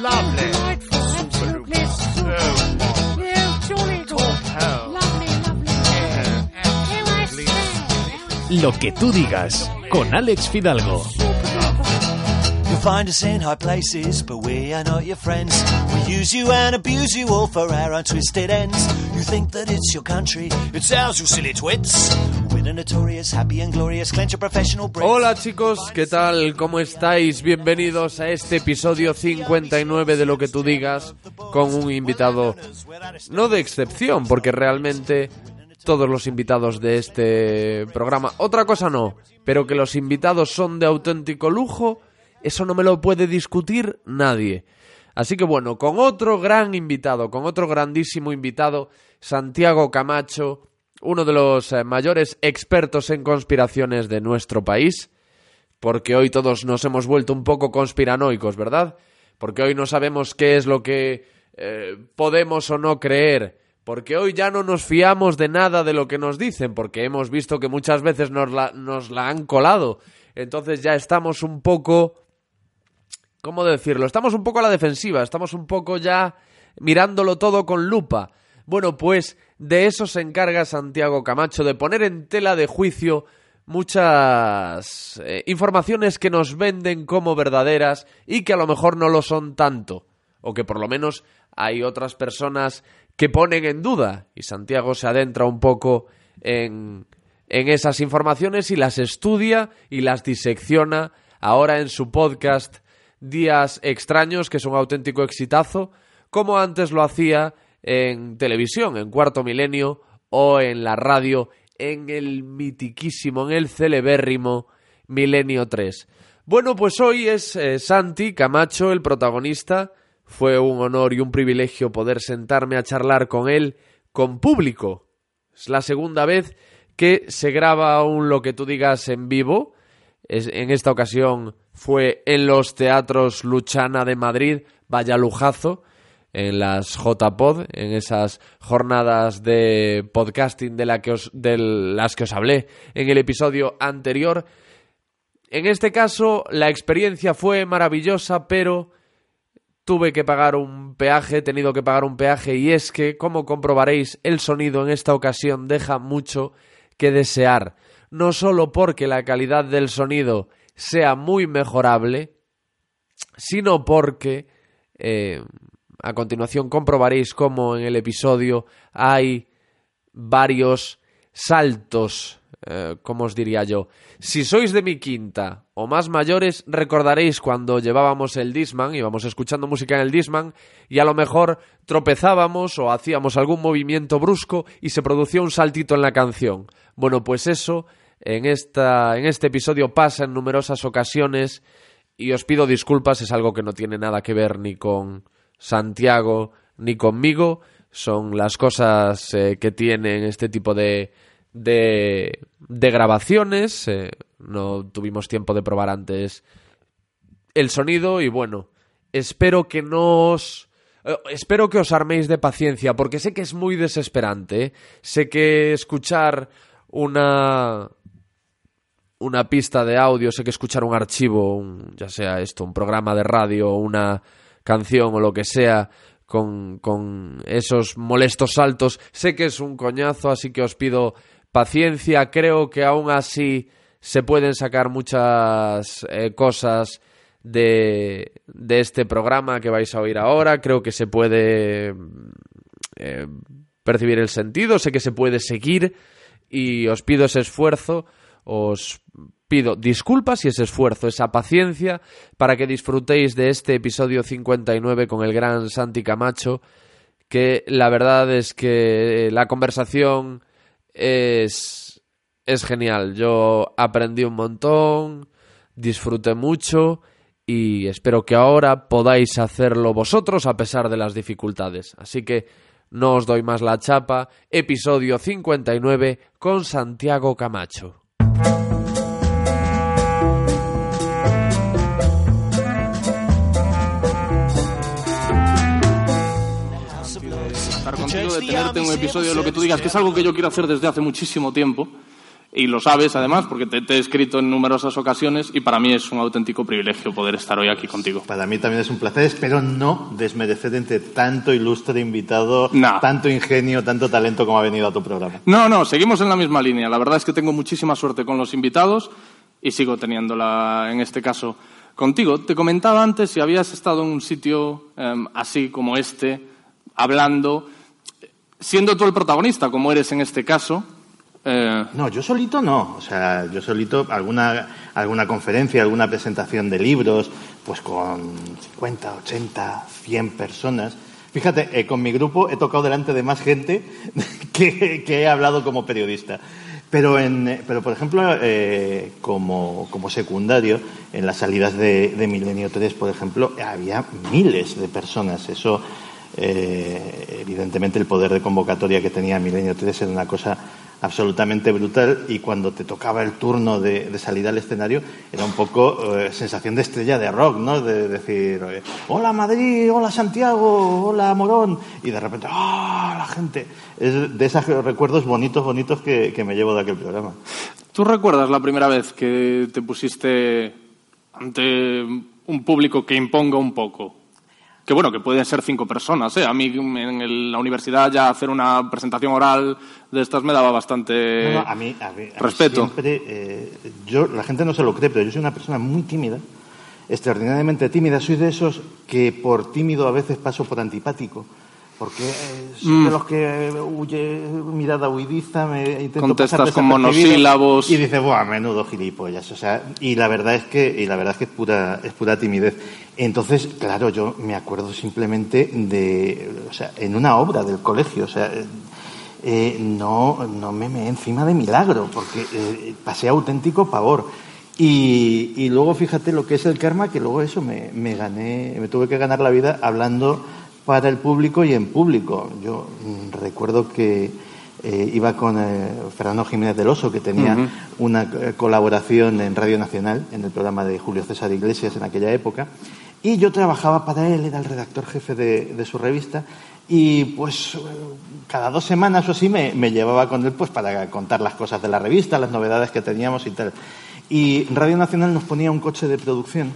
Lovely. Lo que tú digas con Alex Fidalgo. You'll find us in high places, but we are not your friends. We use you and abuse you all for our own twisted ends. You think that it's your country, it's ours, you silly twits. Hola chicos, ¿qué tal? ¿Cómo estáis? Bienvenidos a este episodio 59 de Lo que tú digas con un invitado no de excepción, porque realmente todos los invitados de este programa, otra cosa no, pero que los invitados son de auténtico lujo, eso no me lo puede discutir nadie. Así que bueno, con otro gran invitado, con otro grandísimo invitado, Santiago Camacho, uno de los eh, mayores expertos en conspiraciones de nuestro país, porque hoy todos nos hemos vuelto un poco conspiranoicos, ¿verdad? Porque hoy no sabemos qué es lo que eh, podemos o no creer, porque hoy ya no nos fiamos de nada de lo que nos dicen, porque hemos visto que muchas veces nos la, nos la han colado, entonces ya estamos un poco ¿cómo decirlo? Estamos un poco a la defensiva, estamos un poco ya mirándolo todo con lupa. Bueno, pues de eso se encarga Santiago Camacho, de poner en tela de juicio muchas eh, informaciones que nos venden como verdaderas y que a lo mejor no lo son tanto, o que por lo menos hay otras personas que ponen en duda, y Santiago se adentra un poco en, en esas informaciones y las estudia y las disecciona ahora en su podcast Días Extraños, que es un auténtico exitazo, como antes lo hacía en televisión, en Cuarto Milenio, o en la radio, en el mitiquísimo, en el celebérrimo Milenio 3. Bueno, pues hoy es eh, Santi Camacho el protagonista. Fue un honor y un privilegio poder sentarme a charlar con él con público. Es la segunda vez que se graba un lo que tú digas en vivo. Es- en esta ocasión fue en los teatros Luchana de Madrid, vaya lujazo, en las JPod, en esas jornadas de podcasting de, que os, de las que os hablé en el episodio anterior. En este caso, la experiencia fue maravillosa, pero tuve que pagar un peaje, he tenido que pagar un peaje, y es que, como comprobaréis, el sonido en esta ocasión deja mucho que desear. No solo porque la calidad del sonido sea muy mejorable, sino porque eh, a continuación comprobaréis cómo en el episodio hay varios saltos, eh, ¿cómo os diría yo? Si sois de mi quinta o más mayores, recordaréis cuando llevábamos el Disman, íbamos escuchando música en el Disman, y a lo mejor tropezábamos o hacíamos algún movimiento brusco y se producía un saltito en la canción. Bueno, pues eso en, esta, en este episodio pasa en numerosas ocasiones y os pido disculpas, es algo que no tiene nada que ver ni con Santiago ni conmigo, son las cosas eh, que tienen este tipo de, de, de grabaciones, eh, no tuvimos tiempo de probar antes el sonido y bueno, espero que no os... eh, Espero que os arméis de paciencia, porque sé que es muy desesperante. Sé que escuchar una, una pista de audio, sé que escuchar un archivo, un- ya sea esto, un programa de radio, una canción o lo que sea, con, con esos molestos saltos, sé que es un coñazo, así que os pido paciencia. Creo que aún así se pueden sacar muchas eh, cosas de, de este programa que vais a oír ahora. Creo que se puede eh, percibir el sentido, sé que se puede seguir y os pido ese esfuerzo, os pido disculpas y ese esfuerzo, esa paciencia para que disfrutéis de este episodio 59 con el gran Santi Camacho, que la verdad es que la conversación es, es genial. Yo aprendí un montón, disfruté mucho y espero que ahora podáis hacerlo vosotros a pesar de las dificultades. Así que no os doy más la chapa, episodio 59 con Santiago Camacho. De tenerte en un episodio de lo que tú digas, que es algo que yo quiero hacer desde hace muchísimo tiempo. Y lo sabes, además, porque te, te he escrito en numerosas ocasiones y para mí es un auténtico privilegio poder estar hoy aquí contigo. Para mí también es un placer, espero no desmerecer entre tanto ilustre invitado, No. tanto ingenio, tanto talento como ha venido a tu programa. No, no, seguimos en la misma línea. La verdad es que tengo muchísima suerte con los invitados y sigo teniéndola en este caso contigo. Te comentaba antes si habías estado en un sitio em, así como este, hablando, siendo tú el protagonista, como eres en este caso. eh, No, yo solito no. O sea, yo solito alguna, alguna conferencia, alguna presentación de libros, pues con 50, 80, 100 personas. Fíjate, eh, con mi grupo he tocado delante de más gente que, he hablado como periodista. Pero, en, pero por ejemplo, eh, como, como secundario, en las salidas de, de Milenio 3, por ejemplo, había miles de personas. Eso, eh, evidentemente, el poder de convocatoria que tenía Milenio 3 era una cosa absolutamente brutal y cuando te tocaba el turno de, de salir al escenario era un poco eh, sensación de estrella de rock, ¿no? De decir, hola Madrid, hola Santiago, hola Morón y de repente, ¡ah, la gente! Es de esos recuerdos bonitos, bonitos que me llevo de aquel programa. ¿Tú recuerdas la primera vez que te pusiste ante un público que imponga un poco? Que bueno, que pueden ser cinco personas. ¿eh? A mí en el- la universidad ya hacer una presentación oral de estas me daba bastante No, no, a mí, a mí- a mí respeto. siempre, eh, yo, la gente no se lo cree, pero yo soy una persona muy tímida, extraordinariamente tímida. Soy de esos que por tímido a veces paso por antipático. Porque soy Mm. de los que huye, mirada huidiza, me intento Contestas con monosílabos. Y dice, buah, menudo gilipollas. O sea, y la verdad es que, y la verdad es que es pura, es pura timidez. Entonces, claro, yo me acuerdo simplemente de, o sea, en una obra del colegio, o sea, eh, no, no me me encima de milagro, porque eh, pasé auténtico pavor. Y, y luego fíjate lo que es el karma, que luego eso me, me gané, me tuve que ganar la vida hablando para el público y en público. Yo mm, recuerdo que eh, iba con eh, Fernando Jiménez del Oso, que tenía una eh, colaboración en Radio Nacional, en el programa de Julio César Iglesias en aquella época, y yo trabajaba para él, era el redactor jefe de, de su revista, y pues cada dos semanas o así me, me llevaba con él pues para contar las cosas de la revista, las novedades que teníamos y tal. Y Radio Nacional nos ponía un coche de producción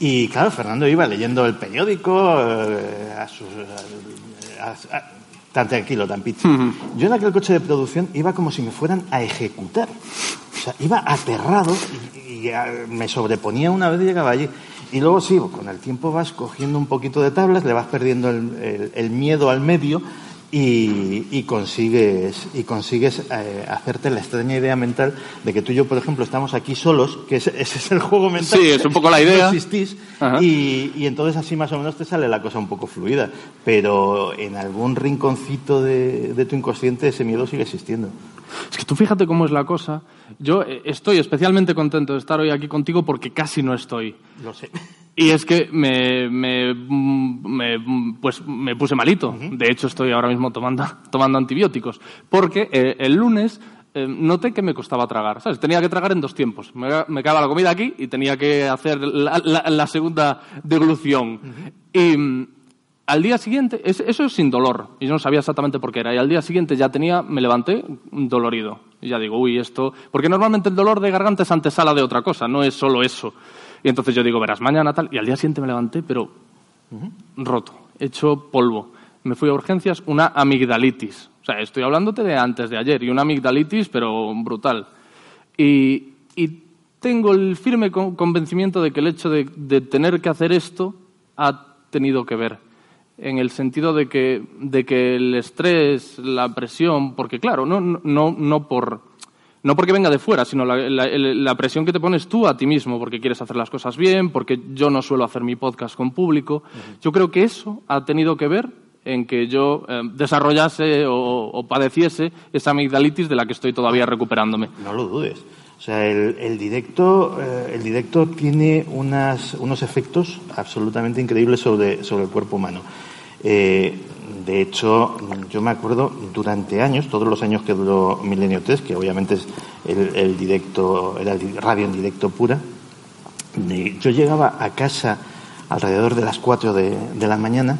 y claro, Fernando iba leyendo el periódico eh, a sus, a- a- tan tranquilo, tan pizza. Yo en aquel coche de producción iba como si me fueran a ejecutar. O sea, iba aterrado y, y, ah, me sobreponía una vez y llegaba allí. Y luego sí, con el tiempo vas cogiendo un poquito de tablas, le vas perdiendo el, el- el miedo al medio y, y consigues, y consigues eh, hacerte la extraña idea mental de que tú y yo, por ejemplo, estamos aquí solos, que ese, ese es el juego mental. Sí, es un poco la idea. No existís, y, y entonces así más o menos te sale la cosa un poco fluida. Pero en algún rinconcito de, de tu inconsciente ese miedo sigue existiendo. Es que tú fíjate cómo es la cosa. Yo eh, estoy especialmente contento de estar hoy aquí contigo porque casi no estoy. Lo sé. Y es que me, me, me, pues me puse malito. De hecho, estoy ahora mismo tomando, tomando antibióticos. Porque eh, el lunes eh, noté que me costaba tragar. ¿sabes? Tenía que tragar en dos tiempos. Me, me quedaba la comida aquí y tenía que hacer la, la- la segunda deglución. Y mm, al día siguiente, es- eso es sin dolor. Y yo no sabía exactamente por qué era. Y al día siguiente ya tenía, me levanté dolorido. Y ya digo, uy, esto. Porque normalmente el dolor de garganta es antesala de otra cosa, no es solo eso. Y entonces yo digo, verás, mañana tal. Y al día siguiente me levanté, pero roto, hecho polvo. Me fui a urgencias, una amigdalitis. O sea, estoy hablándote de antes de ayer. Y una amigdalitis, pero brutal. Y, y tengo el firme con- convencimiento de que el hecho de, de tener que hacer esto ha tenido que ver. En el sentido de que, de que el estrés, la presión, porque claro, no, no, no, por, no porque venga de fuera, sino la, la- la presión que te pones tú a ti mismo, porque quieres hacer las cosas bien, porque yo no suelo hacer mi podcast con público. Yo creo que eso ha tenido que ver en que yo eh, desarrollase o, o padeciese esa amigdalitis de la que estoy todavía recuperándome. No lo dudes. O sea, el, el directo, eh, el directo tiene unas, unos efectos absolutamente increíbles sobre, sobre el cuerpo humano. Eh, de hecho, yo me acuerdo durante años, todos los años que duró Milenio 3, que obviamente es el, directo, era el di- radio en directo pura, yo llegaba a casa alrededor de las 4 de, la mañana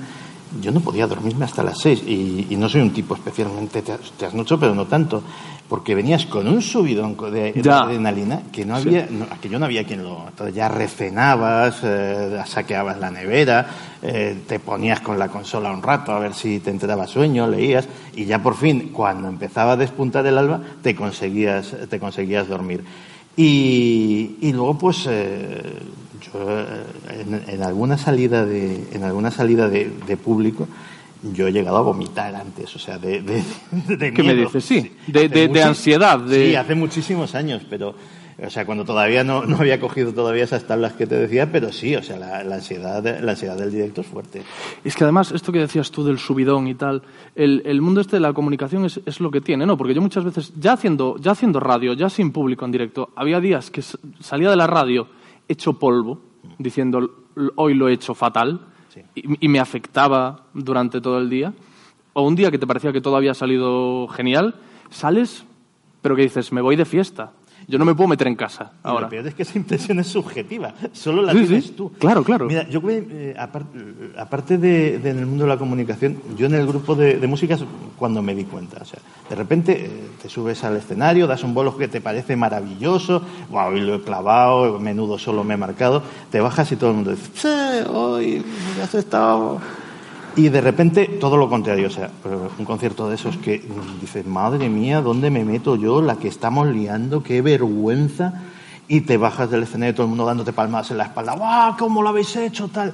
yo no podía dormirme hasta las seis y, y no soy un tipo especialmente tras- trasnocho, pero no tanto, porque venías con un subidón de, adrenalina que no había, no, que yo no había quien lo, entonces ya recenabas, eh, saqueabas la nevera, eh, te ponías con la consola un rato a ver si te entraba sueño, leías y ya por fin cuando empezaba a despuntar el alba te conseguías, te conseguías dormir. Y, y luego, pues, eh, yo eh, en, en alguna salida de, en alguna salida de, de público, yo he llegado a vomitar antes, o sea, de, de, de ¿Qué me dices? Sí, de- de- ansiedad, Sí, hace muchísimos años, pero, o sea, cuando todavía no, no había cogido todavía esas tablas que te decía, pero sí, o sea, la, la ansiedad, la ansiedad del directo es fuerte. Es que además, esto que decías tú del subidón y tal, el, el mundo este de la comunicación es, es lo que tiene, ¿no? Porque yo muchas veces, ya haciendo, ya haciendo radio, ya sin público en directo, había días que salía de la radio hecho polvo, diciendo "L- hoy lo he hecho fatal, Y, y me afectaba durante todo el día. O un día que te parecía que todo había salido genial, sales, pero que dices, me voy de fiesta. Yo no me puedo meter en casa Y ahora. Lo peor es que esa impresión es subjetiva, solo la Sí, tienes sí. tú. Claro, claro. Mira, yo creo, eh, apar- aparte de, de en el mundo de la comunicación, yo en el grupo de, de música es cuando me di cuenta. O sea, de repente eh, te subes al escenario, das un bolo que te parece maravilloso, wow, hoy lo he clavado, menudo solo me he marcado, te bajas y todo el mundo dice, hoy has estado... Y de repente todo lo contrario, o sea, un concierto de esos que dices, madre mía, ¿dónde me meto yo? La que estamos liando, qué vergüenza. Y te bajas del escenario todo el mundo dándote palmadas en la espalda, ¡guau! ¿Cómo lo habéis hecho? Tal.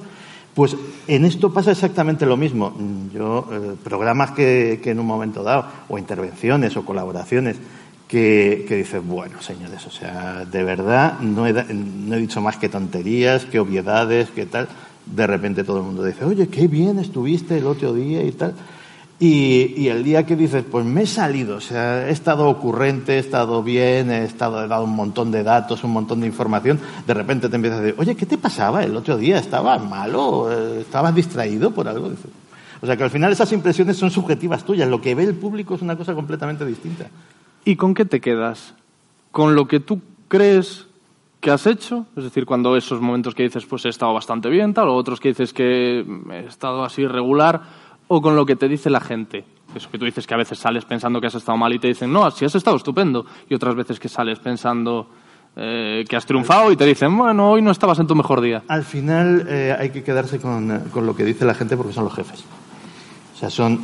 Pues en esto pasa exactamente lo mismo. Yo, eh, programas que, que en un momento dado, o intervenciones o colaboraciones, que, que dices, bueno, señores, o sea, de verdad no he, no he dicho más que tonterías, que obviedades, que tal. De repente todo el mundo dice, oye, qué bien estuviste el otro día y tal. Y, y el día que dices, pues me he salido, o sea, he estado ocurrente, he estado bien, he, estado, he dado un montón de datos, un montón de información, de repente te empiezas a decir, oye, ¿qué te pasaba el otro día? ¿Estabas malo? ¿Estabas distraído por algo? O sea, que al final esas impresiones son subjetivas tuyas, lo que ve el público es una cosa completamente distinta. ¿Y con qué te quedas? ¿Con lo que tú crees que has hecho? Es decir, cuando esos momentos que dices, pues he estado bastante bien, tal, o otros que dices que he estado así regular, o con lo que te dice la gente. Eso que tú dices que a veces sales pensando que has estado mal y te dicen, no, así has estado estupendo. Y otras veces que sales pensando eh, que has triunfado y te dicen, bueno, hoy no estabas en tu mejor día. Al final eh, hay que quedarse con, eh, con lo que dice la gente porque son los jefes. O sea, son...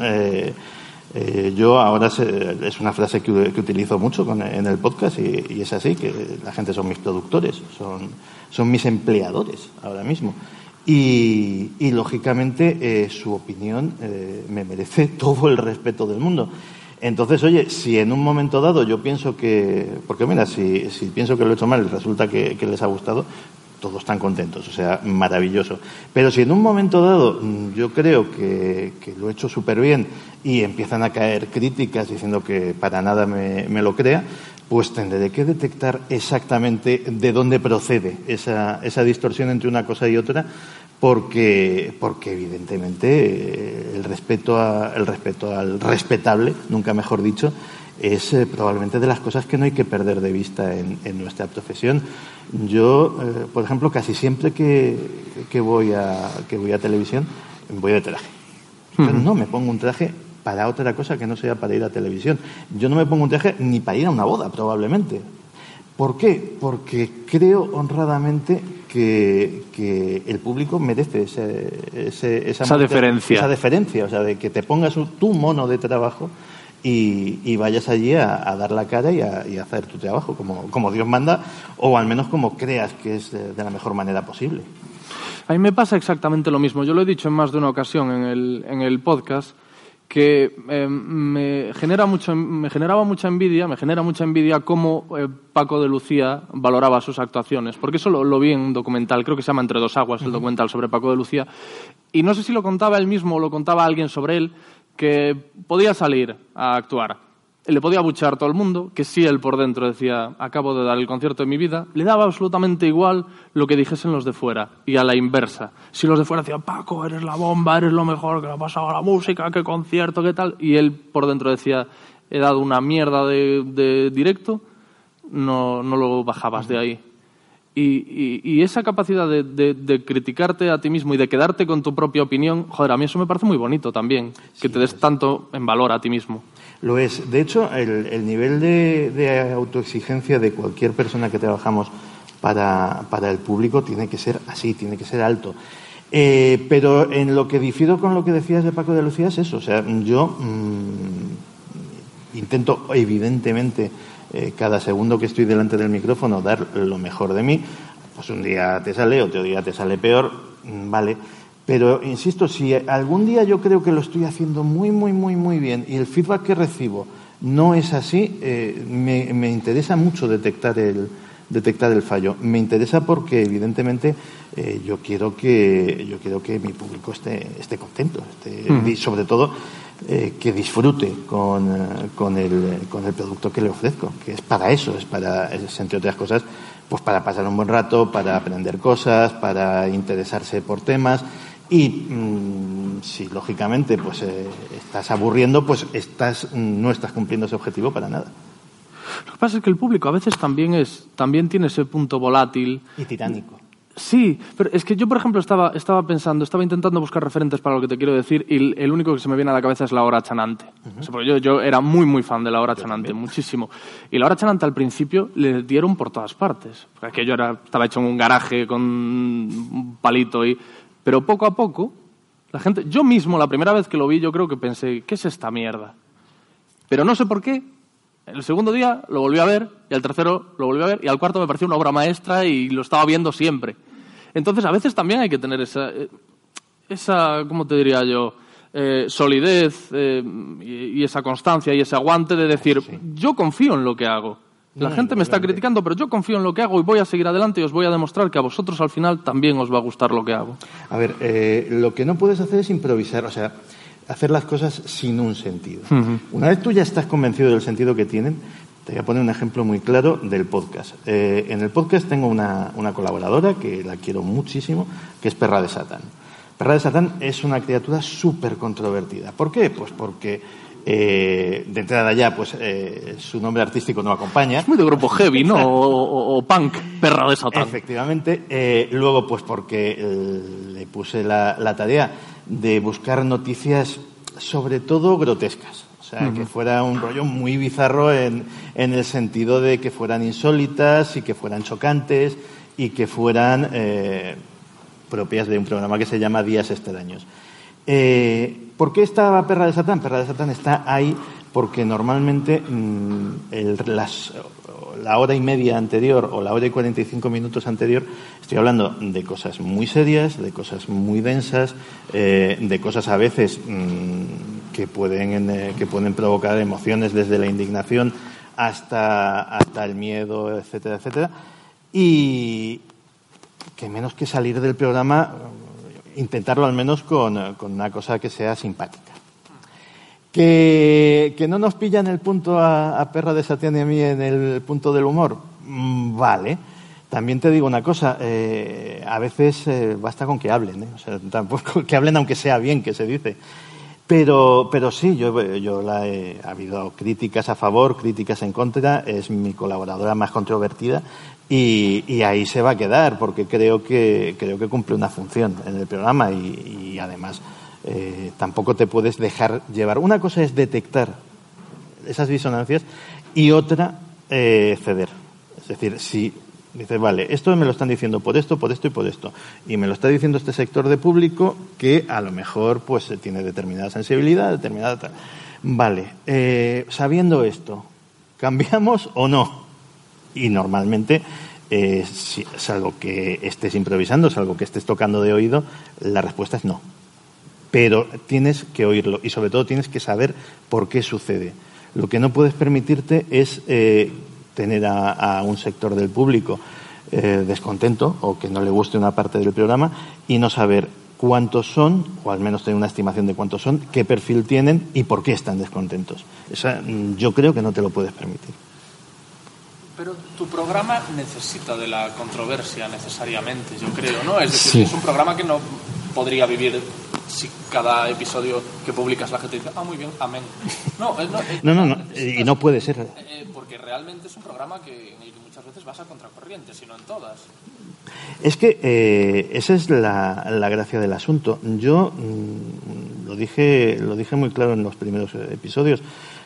eh, yo ahora se- es una frase que, que utilizo mucho con- en el podcast y, es así, que la gente son mis productores, son, son mis empleadores ahora mismo. Y, y, lógicamente eh, su opinión eh, me merece todo el respeto del mundo. Entonces, oye, si en un momento dado yo pienso que, porque mira, si, si pienso que lo he hecho mal y resulta que, que les ha gustado, todos están contentos, o sea, maravilloso. Pero si en un momento dado mm, yo creo que, lo he hecho súper bien y empiezan a caer críticas diciendo que para nada me, me lo crea, pues tendré que detectar exactamente de dónde procede esa, esa distorsión entre una cosa y otra, porque, porque evidentemente eh, el respeto, a- el respeto al respetable, nunca mejor dicho, es eh, probablemente de las cosas que no hay que perder de vista en, en nuestra profesión. Yo, eh, por ejemplo, casi siempre que, que voy a, que voy a televisión, voy de traje. Pero no me pongo un traje para otra cosa que no sea para ir a televisión. Yo no me pongo un traje ni para ir a una boda, probablemente. ¿Por qué? Porque creo honradamente que, que el público merece ese, ese- esa, Esa deferencia. Esa o sea, de que te pongas un- tu mono de trabajo y, y vayas allí a, a dar la cara y a, y a hacer tu trabajo como, como Dios manda, o al menos como creas que es de, de la mejor manera posible. A mí me pasa exactamente lo mismo. Yo lo he dicho en más de una ocasión en el, en el podcast que eh, me, genera mucho, me generaba mucha envidia, me genera mucha envidia cómo eh, Paco de Lucía valoraba sus actuaciones. Porque eso lo, lo vi en un documental, creo que se llama Entre dos aguas, el documental sobre Paco de Lucía. Y no sé si lo contaba él mismo o lo contaba alguien sobre él, que podía salir a actuar. Le podía abuchar todo el mundo, que sí él por dentro decía, acabo de dar el concierto de mi vida, le daba absolutamente igual lo que dijesen los de fuera, y a la inversa. Si los de fuera decían, Paco, eres la bomba, eres lo mejor que ha pasado a la música, qué concierto, qué tal, y él por dentro decía, he dado una mierda de, de directo, no, no lo bajabas de ahí. Y, y- y esa capacidad de, de- de criticarte a ti mismo y de quedarte con tu propia opinión, joder, a mí eso me parece muy bonito también, que te des tanto en valor a ti mismo. Lo es. De hecho, el, el nivel de, de autoexigencia de cualquier persona que trabajamos para, para el público tiene que ser así, tiene que ser alto. Eh, pero en lo que difiero con lo que decías de Paco de Lucía es eso. O sea, yo mm, intento, evidentemente, eh, cada segundo que estoy delante del micrófono, dar lo mejor de mí. Pues un día te sale, otro día te sale peor, mm, vale. Pero, insisto, si algún día yo creo que lo estoy haciendo muy, muy, muy, muy bien y el feedback que recibo no es así, eh, me, me interesa mucho detectar el, detectar el fallo. Me interesa porque, evidentemente, eh, yo, quiero que, yo quiero que mi público esté, esté contento esté- y, sobre todo, eh, que disfrute con, eh, con, el, con el producto que le ofrezco, que es para eso, es para, es, entre otras cosas, pues para pasar un buen rato, para aprender cosas, para interesarse por temas y mm, si lógicamente pues eh, estás aburriendo, pues estás no estás cumpliendo ese objetivo para nada. Lo que pasa es que el público a veces también, es, también tiene ese punto volátil. Y tiránico. Sí, pero es que yo, por ejemplo, estaba, estaba pensando, estaba intentando buscar referentes para lo que te quiero decir y el, el único que se me viene a la cabeza es la hora chanante. O sea, porque yo, yo era muy, muy fan de la hora chanante, muchísimo. Y la hora chanante al principio le dieron por todas partes. Porque aquello era, estaba hecho en un garaje con un palito y... Pero poco a poco, la gente... Yo mismo, la primera vez que lo vi, yo creo que pensé, ¿qué es esta mierda? Pero no sé por qué. El segundo día lo volví a ver, y al tercero lo volví a ver, y al cuarto me pareció una obra maestra y lo estaba viendo siempre. Entonces, a veces también hay que tener esa, eh, esa ¿cómo te diría yo? Eh, solidez eh, y, y esa constancia y ese aguante de decir, yo confío en lo que hago. La No, gente me está criticando, pero yo confío en lo que hago y voy a seguir adelante y os voy a demostrar que a vosotros al final también os va a gustar lo que hago. A ver, eh, lo que no puedes hacer es improvisar, o sea, hacer las cosas sin un sentido. Una vez tú ya estás convencido del sentido que tienen, te voy a poner un ejemplo muy claro del podcast. Eh, en el podcast tengo una, una colaboradora que la quiero muchísimo, que es Perra de Satán. Perra de Satán es una criatura súper controvertida. ¿Por qué? Pues porque eh, de entrada ya, pues eh, su nombre artístico no acompaña. Es muy de grupo heavy, ¿no? O, o- o punk, perra de satán. Efectivamente. Eh, luego, pues porque le puse la, la tarea de buscar noticias sobre todo grotescas. O sea, que fuera un rollo muy bizarro en, en el sentido de que fueran insólitas y que fueran chocantes y que fueran eh, propias de un programa que se llama Días Extraños. Eh, ¿Por qué está Perra de Satán? Perra de Satán está ahí porque normalmente mm, la hora y media anterior o la hora y 45 minutos anterior estoy hablando de cosas muy serias, de cosas muy densas, eh, de cosas a veces mm, que, pueden, eh, que pueden provocar emociones desde la indignación hasta, hasta el miedo, etcétera, etcétera. Y, que menos que salir del programa, intentarlo al menos con, con una cosa que sea simpática. Que, que no nos pillan el punto a, a Perra de Satán y a mí en el punto del humor. Mm, Vale. También te digo una cosa, eh, a veces eh, basta con que hablen, ¿eh? o sea, tampoco que hablen aunque sea bien, que se dice. Pero, pero sí, yo, yo la he, ha habido críticas a favor, críticas en contra, es mi colaboradora más controvertida y, y ahí se va a quedar porque creo que, creo que cumple una función en el programa y, y además eh, tampoco te puedes dejar llevar. Una cosa es detectar esas disonancias y otra eh, ceder. Es decir, si dices, vale, esto me lo están diciendo por esto, por esto y por esto, y me lo está diciendo este sector de público que a lo mejor pues eh, tiene determinada sensibilidad, determinada tal. Vale, sabiendo esto, ¿cambiamos o no? Y normalmente, si- salvo que estés improvisando, salvo que estés tocando de oído, la respuesta es no pero tienes que oírlo y sobre todo tienes que saber por qué sucede. Lo que no puedes permitirte es eh, tener a, a un sector del público eh, descontento o que no le guste una parte del programa y no saber cuántos son, o al menos tener una estimación de cuántos son, qué perfil tienen y por qué están descontentos. Esa, mm, yo creo que no te lo puedes permitir. Pero tu programa necesita de la controversia necesariamente, yo creo, ¿no? Es decir, Sí. es un programa que no podría vivir si cada episodio que publicas la gente dice, ah, muy bien, amén. No, eh, no, eh, No, no, y no puede ser. eh, porque realmente es un programa que, en el que muchas veces vas a contracorriente, si no en todas. Es que eh, esa es la, la gracia del asunto. Yo mm, lo dije, lo dije muy claro en los primeros episodios.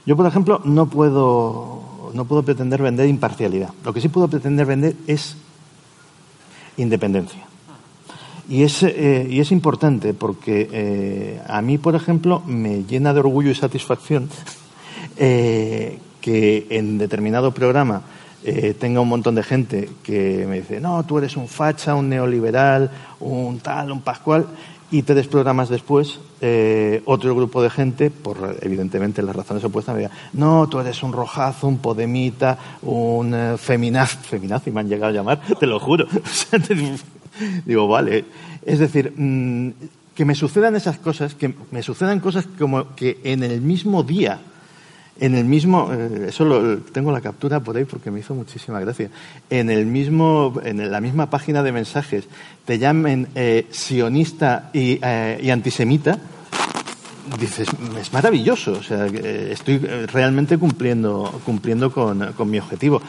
Yo, por ejemplo, no puedo, no puedo pretender vender imparcialidad. Lo que sí puedo pretender vender es independencia. Y es, eh, y es importante porque eh, a mí, por ejemplo, me llena de orgullo y satisfacción eh, que en determinado programa eh, tenga un montón de gente que me dice, no, tú eres un facha, un neoliberal, un tal, un pascual, y tres programas después, eh, otro grupo de gente, por evidentemente las razones opuestas, me diga, no, tú eres un rojazo, un podemita, un eh, feminaz, feminazi me han llegado a llamar, te lo juro. Digo, vale. Es decir, mm, que me sucedan esas cosas, que me sucedan cosas como que en el mismo día, en el mismo, eh, eso lo, tengo la captura por ahí porque me hizo muchísima gracia, en el mismo, en la misma página de mensajes te llamen eh, sionista y, eh, y antisemita, dices, es maravilloso, o sea, estoy realmente cumpliendo, cumpliendo con, con mi objetivo.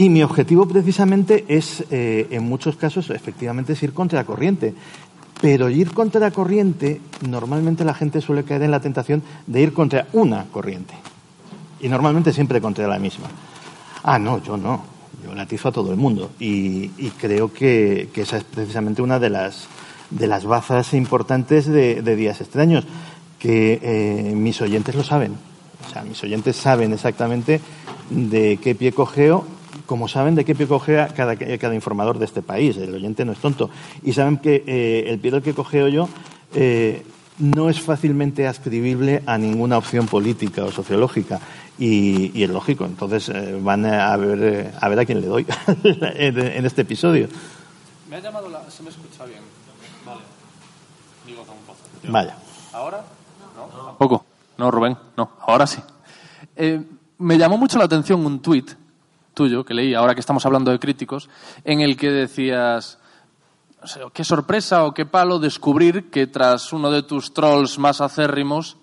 Y mi objetivo precisamente es, eh, en muchos casos, efectivamente, es ir contra la corriente. Pero ir contra la corriente, normalmente la gente suele caer en la tentación de ir contra una corriente. Y normalmente siempre contra la misma. Ah, no, yo no. Yo latizo a todo el mundo. Y, creo que, esa es precisamente una de las, de las bazas importantes de, de Días Extraños, que eh, mis oyentes lo saben. O sea, mis oyentes saben exactamente de qué pie cogeo, como saben de qué pie cogea cada, cada informador de este país. El oyente no es tonto. Y saben que eh, el pie del que cogeo yo eh, no es fácilmente ascribible a ninguna opción política o sociológica. Y, y es lógico. Entonces eh, van a ver, a ver a quién le doy en, en este episodio. Me ha llamado la... Se me escucha bien. Vale. Digo con voz. Vaya. ¿Ahora? No, tampoco. No, Rubén, no. Ahora sí. Eh, me llamó mucho la atención un tuit tuyo que leí, ahora que estamos hablando de críticos, en el que decías, qué sorpresa o qué palo descubrir que tras uno de tus trolls más acérrimos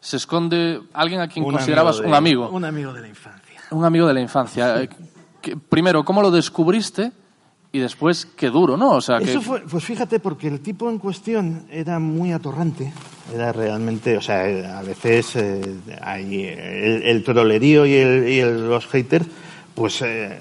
se esconde alguien a quien Un considerabas amigo de- un amigo. Un amigo de la infancia. Un amigo de la infancia. Que- primero, ¿cómo lo descubriste? Y después, qué duro, ¿no? O sea, que... Eso fue, pues fíjate, porque el tipo en cuestión era muy atorrante. Era realmente, o sea, a veces eh, hay el, el trolerío y, el- y el- los haters, pues eh,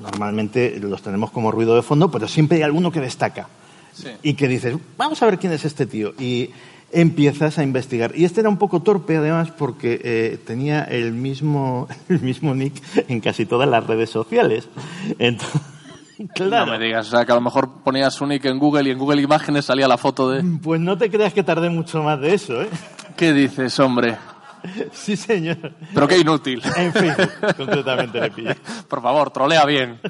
normalmente los tenemos como ruido de fondo, pero siempre hay alguno que destaca. Sí. Y que dices, vamos a ver quién es este tío. Y empiezas a investigar. Y este era un poco torpe, además, porque eh, tenía el mismo, el mismo nick en casi todas las redes sociales. Entonces, claro. No me digas, o sea, que a lo mejor ponías su nick en Google y en Google Imágenes salía la foto de... Pues no te creas que tardé mucho más de eso, ¿eh? ¿Qué dices, hombre? Sí, señor. Pero qué inútil. En Facebook, concretamente le pillé. Por favor, trolea bien.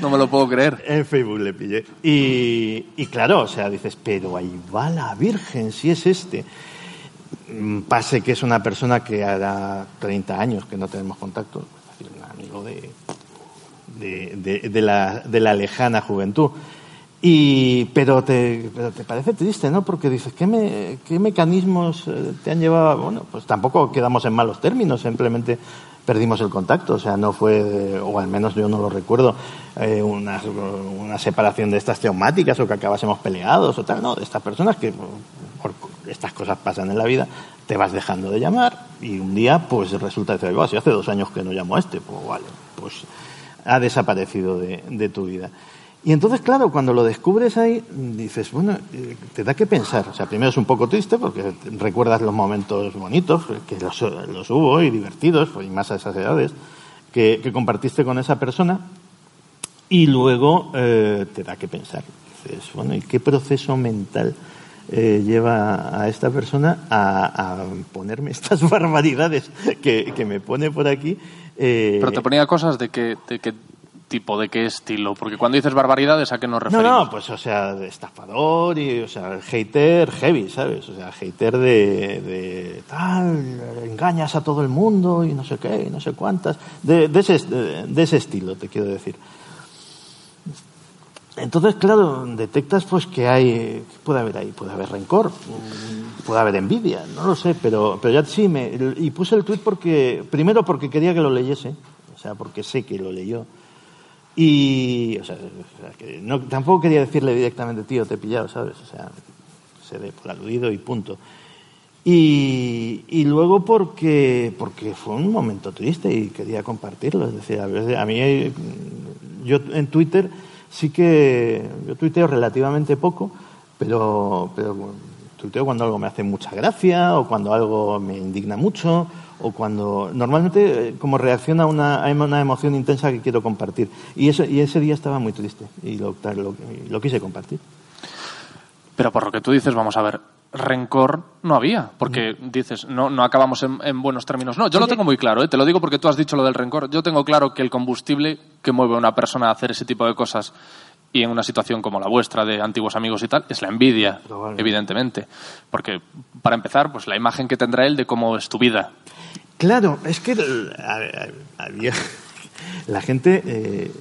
No me lo puedo creer. En Facebook le pillé. Y, y claro, o sea, dices, pero ahí va la Virgen, si es este. Mm, Pase que es una persona que hará 30 años que no tenemos contacto, es decir, un amigo de, de, de- de la, de la lejana juventud. Y, pero, te, pero te parece triste, ¿no? Porque dices, ¿qué, me- qué mecanismos eh, te han llevado? Bueno, pues tampoco quedamos en malos términos, simplemente perdimos el contacto, o sea, no fue, o al menos yo no lo recuerdo, eh, una, una separación de estas traumáticas o que acabásemos peleados o tal, no, de estas personas que por, estas cosas pasan en la vida, te vas dejando de llamar y un día pues resulta que, "Buah, si hace dos años que no llamo a este, pues vale, pues ha desaparecido de, de tu vida. Y entonces, claro, cuando lo descubres ahí, dices, bueno, eh, te da que pensar. O sea, primero es un poco triste porque recuerdas los momentos bonitos, que los, hubo y divertidos, y más a esas edades, que, que compartiste con esa persona. Y luego eh, te da que pensar. Dices, bueno, ¿y qué proceso mental eh, lleva a esta persona a, ponerme estas barbaridades que, que me pone por aquí? Eh, Pero te ponía cosas de qué tipo, de qué estilo. Porque cuando dices barbaridades, ¿a qué nos No, referimos? no, pues o sea, de estafador y, o sea, hater heavy, ¿sabes? O sea, hater de, de tal, engañas a todo el mundo y no sé qué, y no sé cuántas. De, de ese, de, ese estilo, te quiero decir. Entonces, claro, detectas pues que hay, ¿qué puede haber ahí? Puede haber rencor, puede haber envidia, no lo sé, pero, pero ya sí me, y puse el tuit porque, primero porque quería que lo leyese, o sea, porque sé que lo leyó. Y, o sea, que no, tampoco quería decirle directamente, tío, te he pillado, ¿sabes? O sea, se dé por aludido y punto. Y, y luego porque, porque fue un momento triste y quería compartirlo. Es decir, a, veces, a mí, yo en Twitter sí que, yo tuiteo relativamente poco, pero, pero tuiteo cuando algo me hace mucha gracia o cuando algo me indigna mucho o cuando normalmente eh, como reacciona a una, a una emoción intensa que quiero compartir. Y, eso, y ese día estaba muy triste y lo, lo, lo quise compartir. Pero por lo que tú dices, vamos a ver, rencor no había, porque dices, no, no acabamos en, en buenos términos. No, yo lo tengo muy claro, ¿eh? te lo digo porque tú has dicho lo del rencor. Yo tengo claro que el combustible que mueve a una persona a hacer ese tipo de cosas y en una situación como la vuestra de antiguos amigos y tal, es la envidia, evidentemente. Porque, para empezar, pues la imagen que tendrá él de cómo es tu vida. Claro, es que a- a- la gente. eh,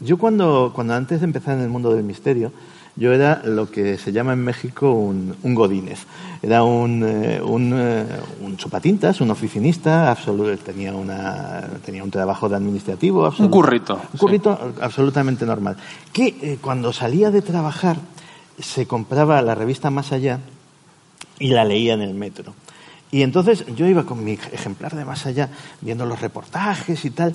yo cuando, cuando antes de empezar en el mundo del misterio, yo era lo que se llama en México un, un godínez. Era un, eh, un, eh, un chupatintas, un oficinista, absoluto, tenía, una, tenía un trabajo de administrativo. Un currito. un sí. currito absolutamente normal. Que eh, cuando salía de trabajar se compraba la revista Más Allá y la leía en el metro. Y entonces yo iba con mi ejemplar de Más Allá viendo los reportajes y tal.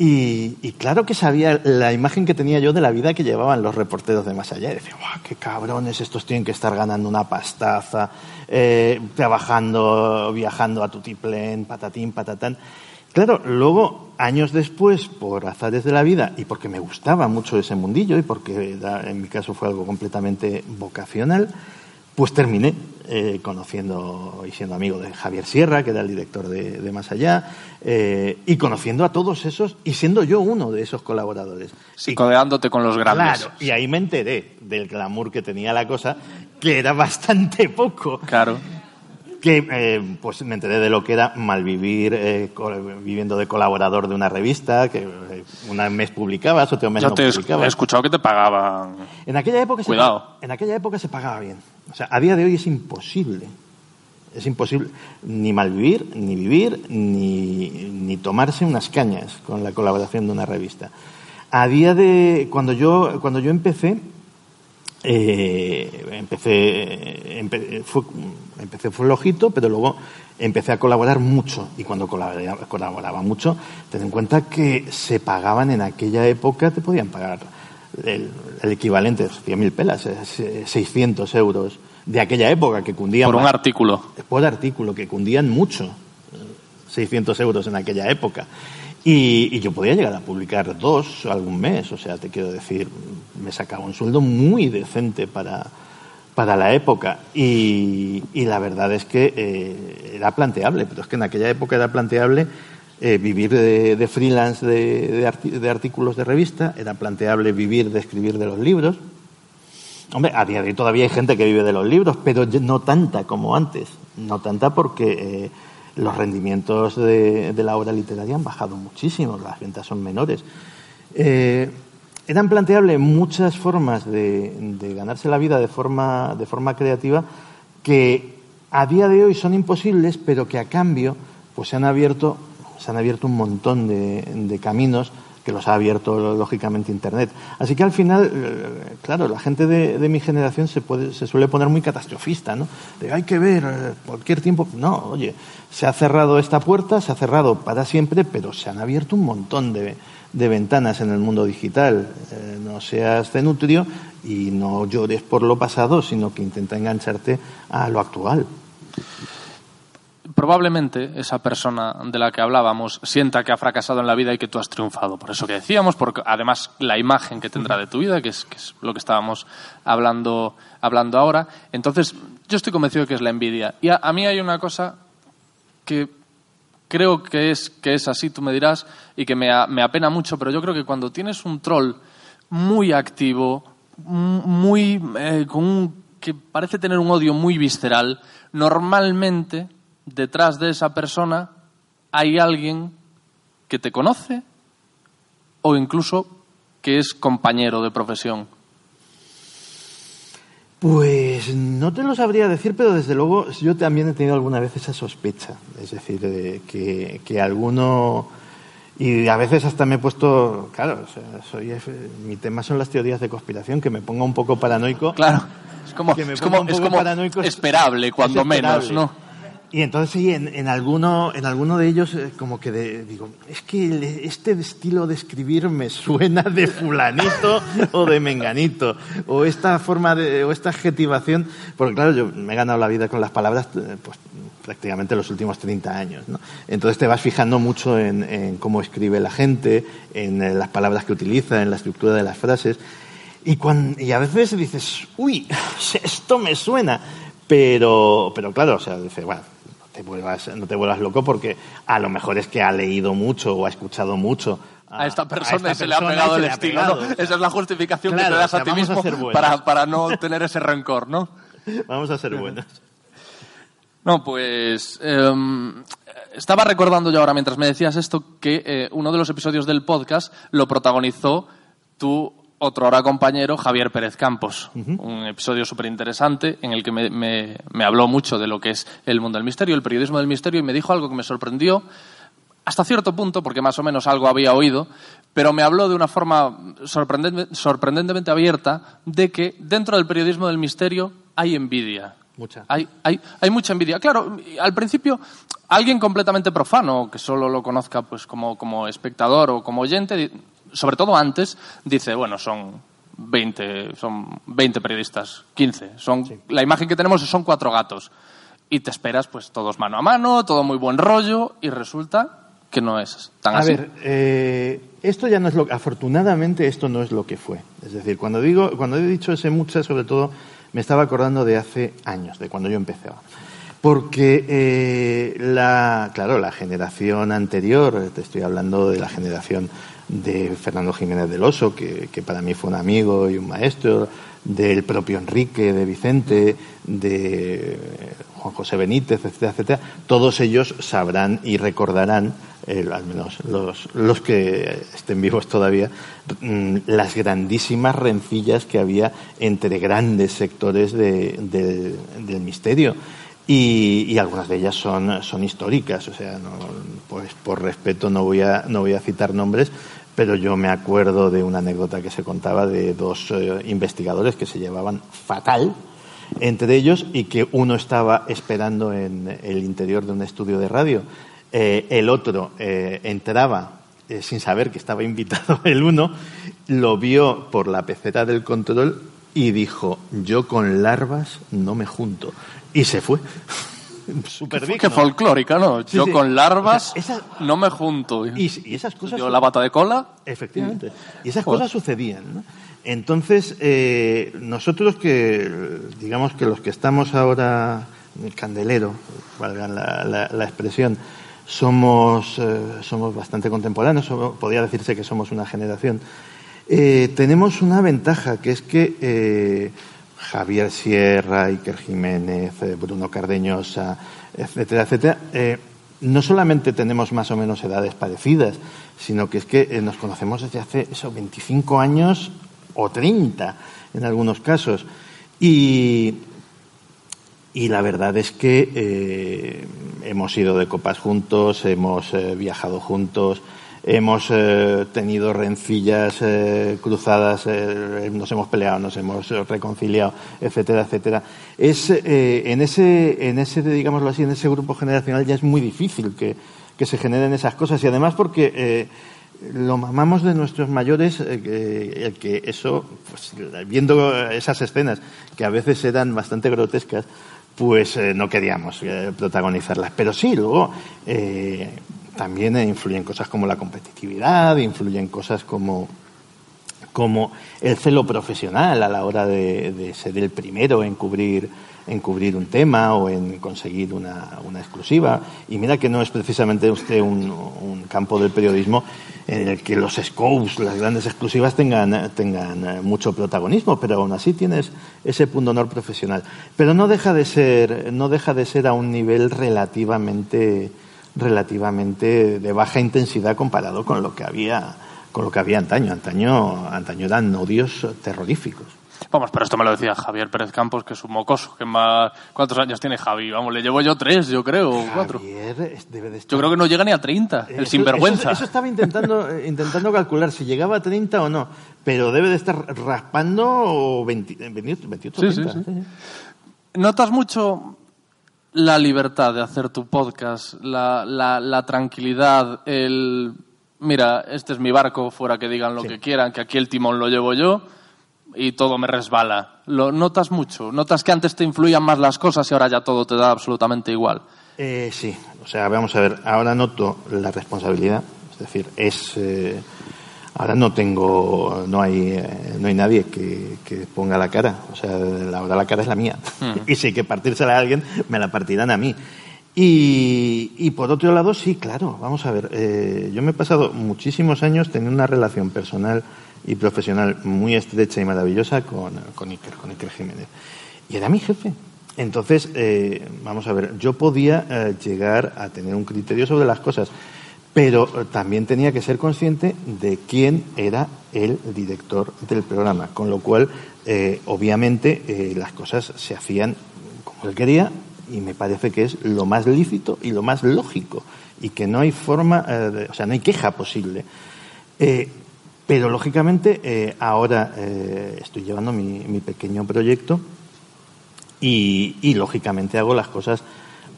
Y, claro que sabía la imagen que tenía yo de la vida que llevaban los reporteros de Más Allá. Y decía, ¡guau, qué cabrones! Estos tienen que estar ganando una pastaza, eh, trabajando, viajando a tutiplén, patatín, patatán. Claro, luego, años después, por azares de la vida y porque me gustaba mucho ese mundillo y porque en mi caso fue algo completamente vocacional, pues terminé eh, conociendo y siendo amigo de Javier Sierra, que era el director de, de Más Allá, eh, y conociendo a todos esos y siendo yo uno de esos colaboradores. Sí, Y- codeándote con los grandes. Claro, y ahí me enteré del glamour que tenía la cosa, que era bastante poco Claro. que eh, pues me enteré de lo que era malvivir eh, viviendo de colaborador de una revista que eh, una mes publicabas otro mes Yo no te publicabas. he escuchado que te pagaban. en aquella época Cuidado. en aquella época se pagaba bien o sea a día de hoy es imposible es imposible ni malvivir ni vivir ni, ni tomarse unas cañas con la colaboración de una revista a día de cuando yo cuando yo empecé eh, empecé, empe- fue, empecé flojito, pero luego empecé a colaborar mucho. Y cuando colaboraba, colaboraba mucho, ten en cuenta que se pagaban en aquella época, te podían pagar el, el equivalente de 100.000 pelas, eh, 600 euros de aquella época que cundían Por un más- artículo. por artículo, que cundían mucho, eh, 600 euros en aquella época. Y, y yo podía llegar a publicar dos algún mes, o sea, te quiero decir, me sacaba un sueldo muy decente para, para la época. Y, y la verdad es que eh, era planteable, pero es que en aquella época era planteable eh, vivir de, freelance de, de artículos de revista, era planteable vivir de escribir de los libros. Hombre, a día de hoy todavía hay gente que vive de los libros, pero no tanta como antes. No tanta porque eh, los rendimientos de, de la obra literaria han bajado muchísimo, las ventas son menores. Eh, eran planteables muchas formas de, de ganarse la vida de forma, de forma creativa que a día de hoy son imposibles, pero que a cambio pues se han abierto, se han abierto un montón de, caminos que los ha abierto lógicamente Internet. Así que al final, eh, claro, la gente de, mi generación se, puede, se suele poner muy catastrofista, ¿no? De hay que ver eh, cualquier tiempo. No, oye, se ha cerrado esta puerta, se ha cerrado para siempre, pero se han abierto un montón de, de ventanas en el mundo digital. Eh, no seas cenutrio y no llores por lo pasado, sino que intenta engancharte a lo actual. Probablemente esa persona de la que hablábamos sienta que ha fracasado en la vida y que tú has triunfado. Por eso que decíamos, porque además la imagen que tendrá de tu vida, que es, lo que estábamos hablando, hablando ahora. Entonces, yo estoy convencido de que es la envidia. Y a, mí hay una cosa que creo que es, que es así, tú me dirás, y que me, me apena mucho, pero yo creo que cuando tienes un troll muy activo, muy eh, con un- que parece tener un odio muy visceral, normalmente detrás de esa persona hay alguien que te conoce o incluso que es compañero de profesión Pues no te lo sabría decir, pero desde luego yo también he tenido alguna vez esa sospecha. Es decir, eh, que, que alguno. Y a veces hasta me he puesto. Claro, o sea, soy, mi tema son las teorías de conspiración, que me ponga un poco paranoico. Claro. Es como, es como, un es como paranoico es- esperable, cuando es menos. ¿no? Y entonces sí, en, en alguno, en alguno de ellos eh, como que de- digo, es que este estilo de escribir me suena de fulanito o de menganito, o esta forma de, o esta adjetivación, porque claro, yo me he ganado la vida con las palabras eh, pues prácticamente los últimos 30 años, ¿no? Entonces te vas fijando mucho en, cómo escribe la gente, en eh, las palabras que utiliza, en la estructura de las frases, y, cuan- y a veces dices, uy, esto me suena. Pero, pero claro, o sea, dices, bueno, no te, vuelvas, no te vuelvas loco porque a lo mejor es que ha leído mucho o ha escuchado mucho. A esta persona a y se le ha persona pegado el estilo, pegado. ¿no? Esa es la justificación que Claro, te das o sea, a ti a mismo para, para no tener ese rencor, ¿no? Vamos a ser buenos. No, pues em, estaba recordando yo ahora mientras me decías esto que eh, uno de los episodios del podcast lo protagonizó tu otro ahora compañero Javier Pérez Campos. Un episodio súper interesante en el que me, me- me habló mucho de lo que es el mundo del misterio, el periodismo del misterio y me dijo algo que me sorprendió hasta cierto punto, porque más o menos algo había oído, pero me habló de una forma sorprendente- sorprendentemente abierta de que dentro del periodismo del misterio hay envidia. Mucha. Hay, hay, hay mucha envidia. Claro, al principio, alguien completamente profano, que solo lo conozca pues, como, como espectador o como oyente, sobre todo antes, dice, bueno, son 20, son 20 periodistas, 15. Son, La imagen que tenemos son cuatro gatos. Y te esperas, pues, todos mano a mano, todo muy buen rollo, y resulta que no es tan A así. ver, eh, esto ya no es lo afortunadamente esto no es lo que fue. Es decir, cuando digo, cuando he dicho ese mucha, sobre todo, me estaba acordando de hace años, de cuando yo empezaba. Porque eh, la, claro, la generación anterior, te estoy hablando de la generación de Fernando Jiménez del Oso, que, que para mí fue un amigo y un maestro, del propio Enrique, de Vicente, de Juan José Benítez, etcétera, etcétera, todos ellos sabrán y recordarán, eh, al menos los, los que estén vivos todavía, mm, las grandísimas rencillas que había entre grandes sectores de- del- misterio. Y, y algunas de ellas son, son históricas, o sea, no, pues por respeto no voy, a, no voy a citar nombres, pero yo me acuerdo de una anécdota que se contaba de dos eh, investigadores que se llevaban fatal entre ellos y que uno estaba esperando en el interior de un estudio de radio. Eh, el otro eh, entraba sin saber que estaba invitado el uno, lo vio por la pecera del control y dijo, yo con larvas no me junto. Y se fue. Súper digno. Qué folclórica, ¿no? Sí, Yo sí. con larvas O sea, esa- no me junto. Y, y esas cosas... Yo la bata de cola. Efectivamente. Y esas Joder. cosas sucedían. ¿no? Entonces, eh, nosotros que, digamos que los que estamos ahora en el candelero, valga la, la- la expresión, somos, eh, somos bastante contemporáneos, somos- podría decirse que somos una generación, eh, tenemos una ventaja, que es que Javier Sierra, Iker Jiménez, eh, Bruno Cardeñosa, etcétera, etcétera, eh, no solamente tenemos más o menos edades parecidas, sino que es que eh, nos conocemos desde hace eso, 25 años o 30 en algunos casos. Y, y la verdad es que hemos ido de copas juntos, hemos viajado juntos, hemos eh, tenido rencillas eh, cruzadas, eh, nos hemos peleado, nos hemos reconciliado, etcétera, etcétera. Es, en, ese, en ese, digámoslo así, en ese grupo generacional ya es muy difícil que, que se generen esas cosas y además porque lo mamamos de nuestros mayores, que eso, pues, viendo esas escenas que a veces eran bastante grotescas, pues eh, no queríamos eh, protagonizarlas. Pero sí, luego eh, también influyen cosas como la competitividad, influyen cosas como como el celo profesional a la hora de, ser el primero en cubrir, en cubrir un tema o en conseguir una, una exclusiva. Y mira que no es precisamente usted un campo del periodismo en el que los scopes, las grandes exclusivas, tengan, tengan eh, mucho protagonismo, pero aún así tienes ese punto honor profesional. Pero no deja de ser, no deja de ser a un nivel relativamente, relativamente de baja intensidad comparado con lo que había con lo que había antaño. Antaño, antaño eran odios terroríficos. Vamos, pero esto me lo decía Javier Pérez Campos, que es un mocoso. Que más... ¿Cuántos años tiene Javi? Vamos, le llevo yo tres, yo creo, cuatro. Javier debe de estar- Yo creo que no llega ni a 30, el Eso- sinvergüenza. Eso, eso estaba intentando, eh, intentando calcular si llegaba a 30 o no, pero debe de estar raspando 20, 28, 28 Sí, sí, 30. sí. ¿Notas mucho la libertad de hacer tu podcast, la, la- la tranquilidad, el... Mira, este es mi barco, fuera que digan lo Sí. que quieran, que aquí el timón lo llevo yo y todo me resbala. ¿Lo notas mucho? ¿Notas que antes te influían más las cosas y ahora ya todo te da absolutamente igual? Eh, sí, o sea, vamos a ver, ahora noto la responsabilidad, es decir, es eh, ahora no tengo, no hay, eh, no hay nadie que, que ponga la cara, o sea, ahora la cara es la mía y si hay que partírsela a alguien, me la partirán a mí. Y, y por otro lado, sí, claro, vamos a ver, eh, yo me he pasado muchísimos años teniendo una relación personal y profesional muy estrecha y maravillosa con, con Iker, con Iker Jiménez. Y era mi jefe. Entonces, eh, vamos a ver, yo podía eh, llegar a tener un criterio sobre las cosas, pero eh, también tenía que ser consciente de quién era el director del programa, con lo cual, obviamente, las cosas se hacían como él quería y me parece que es lo más lícito y lo más lógico y que no hay forma, o sea, no hay queja posible. Pero lógicamente eh, ahora eh, estoy llevando mi, mi pequeño proyecto y, y, lógicamente hago las cosas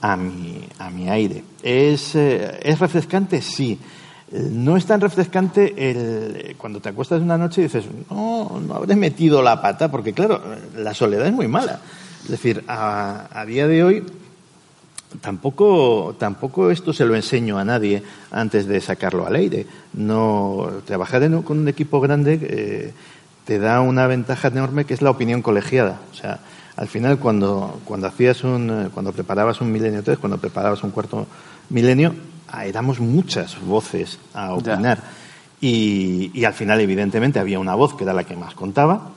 a mi, a mi aire. ¿Es, eh, ¿Es refrescante? Sí. No es tan refrescante el, cuando te acuestas una noche y dices, no, no habré metido la pata, porque claro, la soledad es muy mala. Es decir, a, a día de hoy tampoco, tampoco esto se lo enseño a nadie antes de sacarlo al aire. No, trabajar en con un equipo grande eh, te da una ventaja enorme que es la opinión colegiada. O sea, al final cuando, cuando hacías un, cuando preparabas un milenio 3, cuando preparabas un cuarto milenio, ah, éramos muchas voces a opinar. Y, y al final, evidentemente, había una voz que era la que más contaba,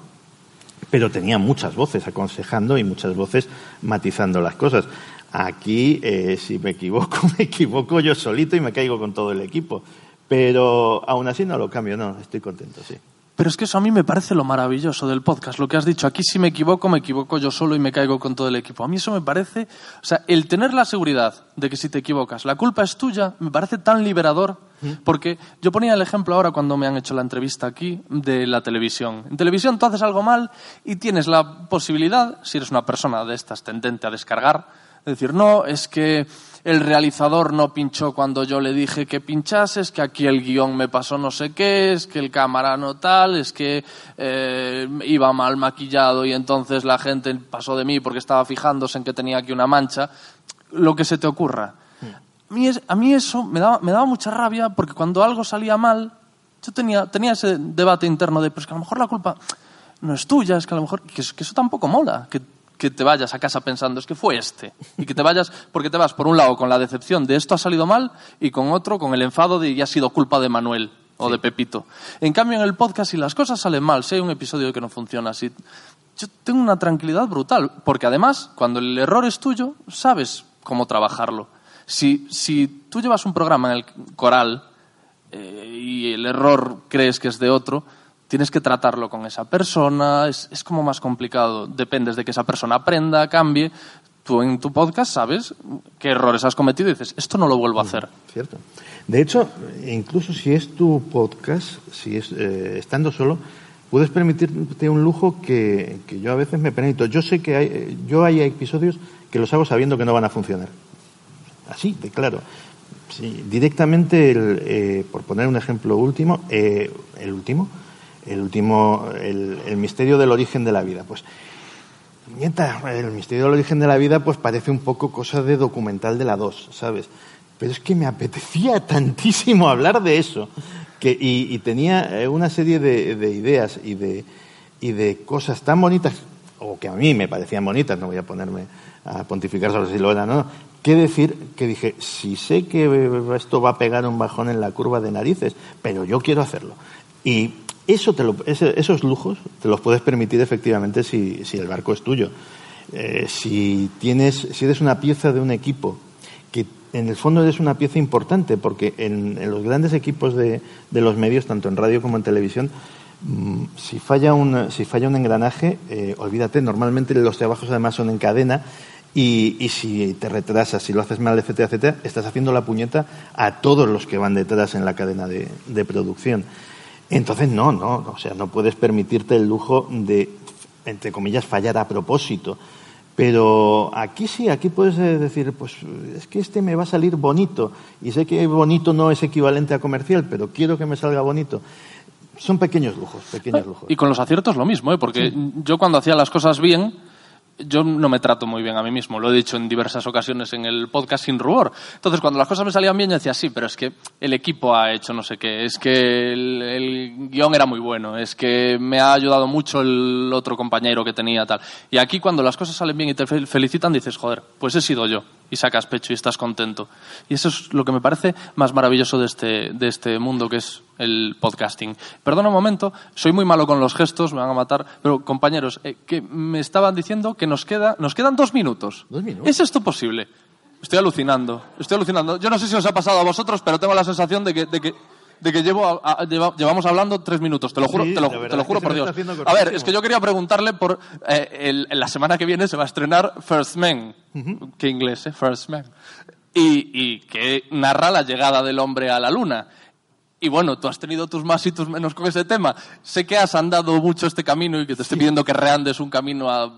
pero tenía muchas voces aconsejando y muchas voces matizando las cosas. Aquí, eh, si me equivoco, me equivoco yo solito y me caigo con todo el equipo. Pero aún así no lo cambio, no, estoy contento, sí. Pero es que eso a mí me parece lo maravilloso del podcast, lo que has dicho. Aquí si me equivoco, me equivoco yo solo y me caigo con todo el equipo. A mí eso me parece, o sea, el tener la seguridad de que si te equivocas, la culpa es tuya, me parece tan liberador. Porque yo ponía el ejemplo ahora cuando me han hecho la entrevista aquí de la televisión. En televisión tú haces algo mal y tienes la posibilidad, si eres una persona de estas tendente a descargar, de decir, no, es que el realizador no pinchó cuando yo le dije que pinchase, es que aquí el guion me pasó no sé qué, es que el cámara no tal, es que eh, iba mal maquillado y entonces la gente pasó de mí porque estaba fijándose en que tenía aquí una mancha. Lo que se te ocurra. A mí, es- a mí eso me daba, me daba mucha rabia porque cuando algo salía mal, yo tenía, tenía ese debate interno de, pues que a lo mejor la culpa no es tuya, es que a lo mejor, que, eso- que eso tampoco mola, que, que te vayas a casa pensando, es que fue este, y que te vayas, porque te vas por un lado con la decepción de esto ha salido mal, y con otro con el enfado de ya ha sido culpa de Manuel o de Pepito. En cambio, en el podcast, si las cosas salen mal, si hay un episodio que no funciona, si yo tengo una tranquilidad brutal, porque además, cuando el error es tuyo, sabes cómo trabajarlo. Si, si tú llevas un programa en el coral eh, y el error crees que es de otro, tienes que tratarlo con esa persona, es, es como más complicado, dependes de que esa persona aprenda, cambie. Tú en tu podcast sabes qué errores has cometido y dices, esto no lo vuelvo a hacer. Cierto. De hecho, incluso si es tu podcast, si es eh, estando solo, puedes permitirte un lujo que, que yo a veces me permito. Yo sé que hay, yo hay episodios que los hago sabiendo que no van a funcionar. Así, de claro. Sí, directamente, el, eh, por poner un ejemplo último, eh, el último, el último, el, misterio del origen de la vida. Pues Nieta, el misterio del origen de la vida pues parece un poco cosa de documental de la 2, ¿sabes? Pero es que me apetecía tantísimo hablar de eso que, y, y tenía eh, una serie de, de ideas y de, y de cosas tan bonitas, o que a mí me parecían bonitas, no voy a ponerme a pontificar sobre si lo eran o no, que decir que dije, si sé que esto va a pegar un bajón en la curva de narices, pero yo quiero hacerlo. Y eso te lo- esos lujos te los puedes permitir efectivamente si, el barco es tuyo. Eh, si, tienes, si eres una pieza de un equipo, que en el fondo eres una pieza importante, porque en, los grandes equipos de, los medios, tanto en radio como en televisión, mm, si falla un, si falla un engranaje, eh, olvídate, normalmente los trabajos además son en cadena y, si te retrasas, si lo haces mal, etcétera, etcétera, estás haciendo la puñeta a todos los que van detrás en la cadena de, de producción. Entonces, no, no, o sea, no puedes permitirte el lujo de, entre comillas, fallar a propósito. Pero aquí sí, aquí puedes eh, decir, pues es que este me va a salir bonito. Y sé que bonito no es equivalente a comercial, pero quiero que me salga bonito. Son pequeños lujos, pequeños lujos. Y con los aciertos lo mismo, ¿eh? porque yo cuando hacía las cosas bien, yo no me trato muy bien a mí mismo. Lo he dicho en diversas ocasiones en el podcast sin rubor. Entonces, cuando las cosas me salían bien, yo decía, sí, pero es que el equipo ha hecho no sé qué, es que el, guion era muy bueno, es que me ha ayudado mucho el otro compañero que tenía, tal. Y aquí, cuando las cosas salen bien y te fel- felicitan, dices, joder, pues he sido yo. Y sacas pecho y estás contento. Y eso es lo que me parece más maravilloso de este, de este mundo que es el podcasting. Perdona un momento, soy muy malo con los gestos, me van a matar, pero compañeros, eh, que me estaban diciendo que nos, queda, nos quedan dos minutos. ¿Dos minutos? ¿Es esto posible? Estoy alucinando, estoy alucinando. Yo no sé si os ha pasado a vosotros, pero tengo la sensación de que, de que, de que llevo a- a- lleva- llevamos hablando tres minutos. Te lo juro, Sí, te lo, te juro por Dios. A ver, es que yo quería preguntarle por eh, el- la semana que viene se va a estrenar First Man, qué inglés, ¿eh? First Man, y, y que narra la llegada del hombre a la luna. Y bueno, tú has tenido tus más y tus menos con ese tema. Sé que has andado mucho este camino y que te estoy pidiendo que reandes un camino a-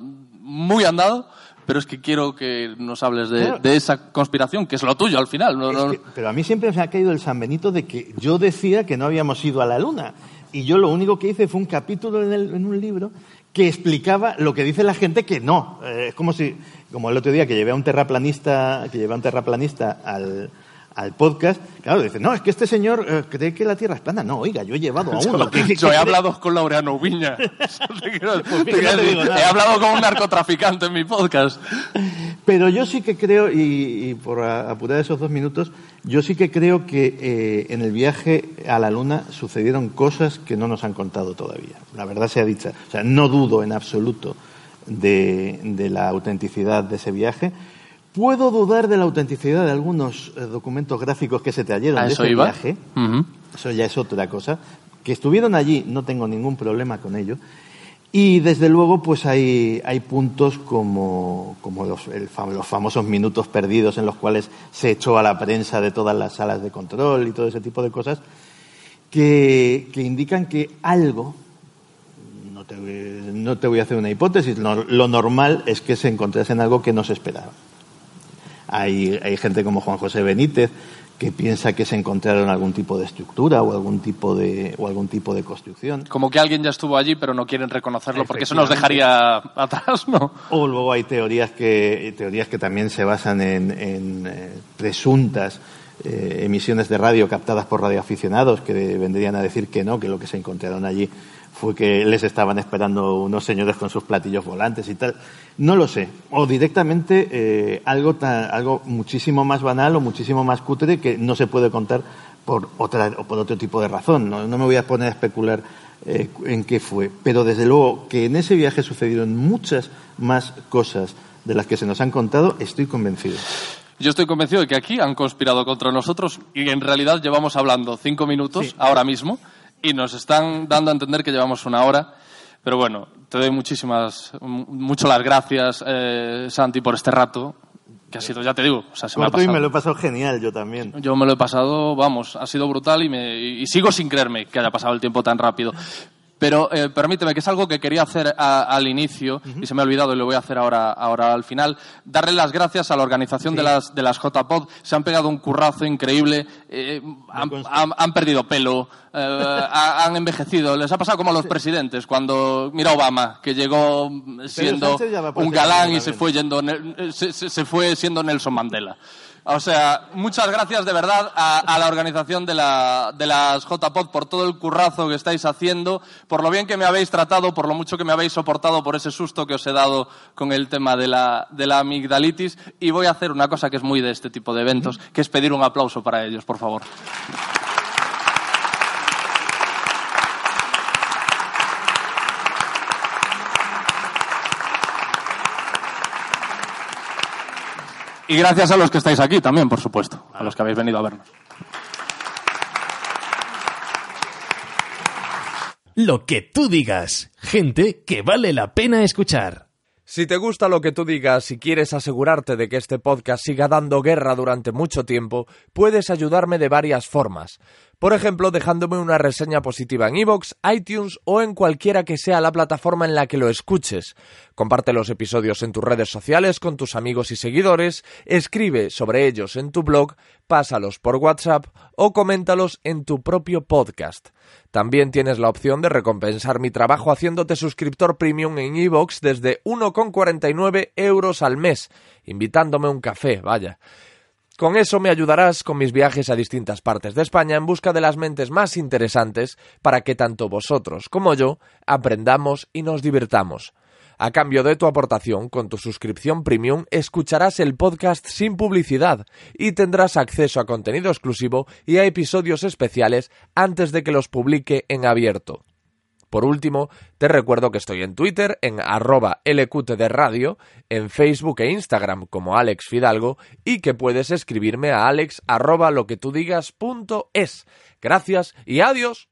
muy andado, pero es que quiero que nos hables de, Claro. de esa conspiración, que es lo tuyo al final. No, Es no- que- pero a mí siempre me ha caído el San Benito de que yo decía que no habíamos ido a la Luna. Y yo lo único que hice fue un capítulo en, el- en un libro que explicaba lo que dice la gente que no. Eh, es como si, como el otro día que llevé a un terraplanista, que llevé a un terraplanista al, al podcast, claro, dice, no, es que este señor eh, cree que la Tierra es plana. No, oiga, yo he llevado a uno. que Yo he hablado con Laureano Viña. He hablado con un narcotraficante en mi podcast. Pero yo sí que creo, y, y por apurar esos dos minutos, yo sí que creo que eh, en el viaje a la Luna sucedieron cosas que no nos han contado todavía. La verdad sea dicha. O sea, no dudo en absoluto de, de la autenticidad de ese viaje. Puedo dudar de la autenticidad de algunos eh, documentos gráficos que se ¿A de ese iba? viaje. Eso ya es otra cosa. Que estuvieron allí, no tengo ningún problema con ello. Y desde luego, pues hay, hay puntos como, como los, el los famosos minutos perdidos en los cuales se echó a la prensa de todas las salas de control y todo ese tipo de cosas, que, que indican que algo, no te, no te voy a hacer una hipótesis, lo, lo normal es que se encontrasen algo que no se esperaba. Hay, hay gente como Juan José Benítez que piensa que se encontraron algún tipo de estructura o algún tipo de, o algún tipo de construcción. Como que alguien ya estuvo allí, pero no quieren reconocerlo porque eso nos dejaría atrás, ¿no? O luego hay teorías que, teorías que también se basan en, en, eh, presuntas eh, emisiones de radio captadas por radioaficionados que vendrían a decir que no, que lo que se encontraron allí fue que les estaban esperando unos señores con sus platillos volantes y tal. No lo sé. O directamente eh, algo, ta- algo muchísimo más banal o muchísimo más cutre que no se puede contar por, otra, o por otro tipo de razón. No, no me voy a poner a especular eh, en qué fue. Pero desde luego que en ese viaje sucedieron muchas más cosas de las que se nos han contado, estoy convencido. Yo estoy convencido de que aquí han conspirado contra nosotros y en realidad llevamos hablando cinco minutos ahora mismo y nos están dando a entender que llevamos una hora. Pero bueno, te doy muchísimas, mucho las gracias, eh, Santi, por este rato, que ha sido, ya te digo, o sea, se me ha Corto y pasado. me lo he pasado genial yo también. Yo me lo he pasado, vamos, ha sido brutal y, me, y sigo sin creerme que haya pasado el tiempo tan rápido. Pero eh, permíteme, que es algo que quería hacer a- al inicio y se me ha olvidado y lo voy a hacer ahora, ahora al final. Darle las gracias a la organización de las, de las JPod. Se han pegado un currazo increíble, eh, han, han- han perdido pelo, eh, ha- han envejecido. Les ha pasado como a los presidentes cuando, mira Obama, que llegó siendo un galán y se fue yendo, se, se- se fue siendo Nelson Mandela. O sea, muchas gracias de verdad a, la organización de, la, de las JPod por todo el currazo que estáis haciendo, por lo bien que me habéis tratado, por lo mucho que me habéis soportado, por ese susto que os he dado con el tema de la, de la amigdalitis. Y voy a hacer una cosa que es muy de este tipo de eventos, que es pedir un aplauso para ellos, por favor. Y gracias a los que estáis aquí también, por supuesto, a los que habéis venido a vernos. Lo que tú digas. Gente que vale la pena escuchar. Si te gusta lo que tú digas y quieres asegurarte de que este podcast siga dando guerra durante mucho tiempo, puedes ayudarme de varias formas. Por ejemplo, dejándome una reseña positiva en iVoox, iTunes o en cualquiera que sea la plataforma en la que lo escuches. Comparte los episodios en tus redes sociales con tus amigos y seguidores, escribe sobre ellos en tu blog, pásalos por WhatsApp o coméntalos en tu propio podcast. También tienes la opción de recompensar mi trabajo haciéndote suscriptor premium en iVoox desde 1,49 euros al mes, invitándome un café, vaya. Con eso me ayudarás con mis viajes a distintas partes de España en busca de las mentes más interesantes para que tanto vosotros como yo aprendamos y nos divirtamos. A cambio de tu aportación, con tu suscripción premium, escucharás el podcast sin publicidad y tendrás acceso a contenido exclusivo y a episodios especiales antes de que los publique en abierto. Por último, te recuerdo que estoy en Twitter, en arroba LQT de radio, en Facebook e Instagram como Alex Fidalgo y que puedes escribirme a alex arroba lo que tú digas. Gracias y adiós.